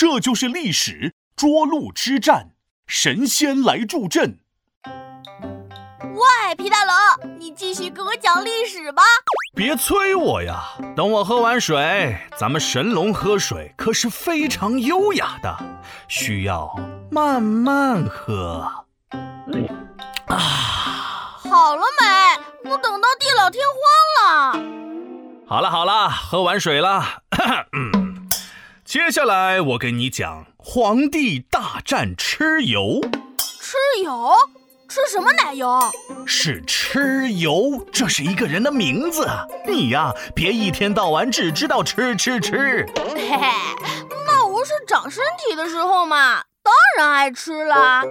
这就是历史涿鹿之战，神仙来助阵。喂，皮大龙，你继续给我讲历史吧。别催我呀，等我喝完水。咱们神龙喝水可是非常优雅的，需要慢慢喝。啊，好了没？我等到地老天荒了。好了好了，喝完水了。接下来我给你讲皇帝大战蚩尤。蚩尤？吃什么奶油？是蚩尤，这是一个人的名字。你呀，别一天到晚只知道吃吃吃。嘿嘿，那我是长身体的时候嘛，当然爱吃啦。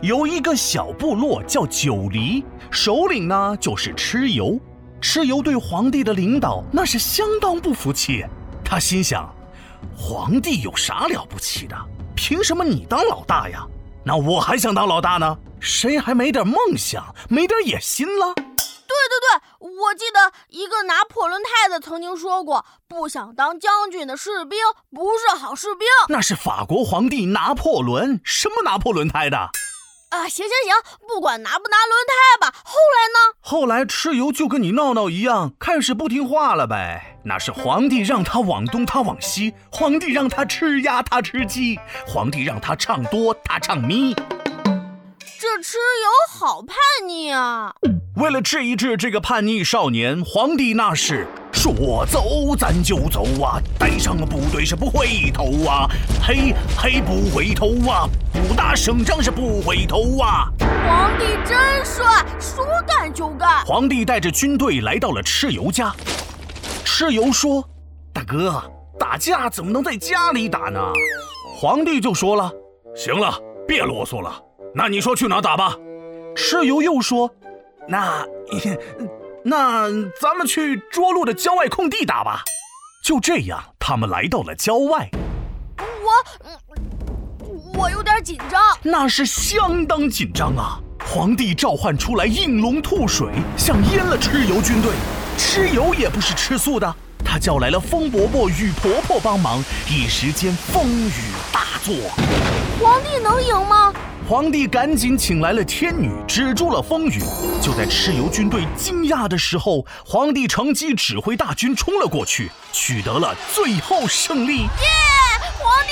有一个小部落叫九黎，首领呢就是蚩尤。蚩尤对皇帝的领导那是相当不服气。他心想，皇帝有啥了不起的？凭什么你当老大呀？那我还想当老大呢？谁还没点梦想，没点野心了？对对对，我记得一个拿破仑太太曾经说过：“不想当将军的士兵不是好士兵。”那是法国皇帝拿破仑，什么拿破仑胎的？啊，行行行，不管拿不拿轮胎吧。后来呢？后来蚩尤就跟你闹闹一样，开始不听话了呗。那是皇帝让他往东，他往西；皇帝让他吃鸭，他吃鸡；皇帝让他唱多，他唱咪。这蚩尤好叛逆啊！为了治一治这个叛逆少年，皇帝那是说走咱就走啊，带上部队是不回头啊，嘿嘿不回头啊，不打胜仗是不回头啊。皇帝真帅，说干就干。皇帝带着军队来到了蚩尤家，蚩尤说：“大哥，打架怎么能在家里打呢？”皇帝就说了：“行了，别啰嗦了。”那你说去哪打吧？蚩尤又说：“那，那咱们去涿鹿的郊外空地打吧。”就这样，他们来到了郊外。我，我有点紧张。那是相当紧张啊！皇帝召唤出来应龙吐水，想淹了蚩尤军队。蚩尤也不是吃素的，他叫来了风伯伯、雨婆婆帮忙，一时间风雨大作。皇帝能赢吗？皇帝赶紧请来了天女，止住了风雨。就在蚩尤军队惊讶的时候，皇帝乘机指挥大军冲了过去，取得了最后胜利。耶！皇帝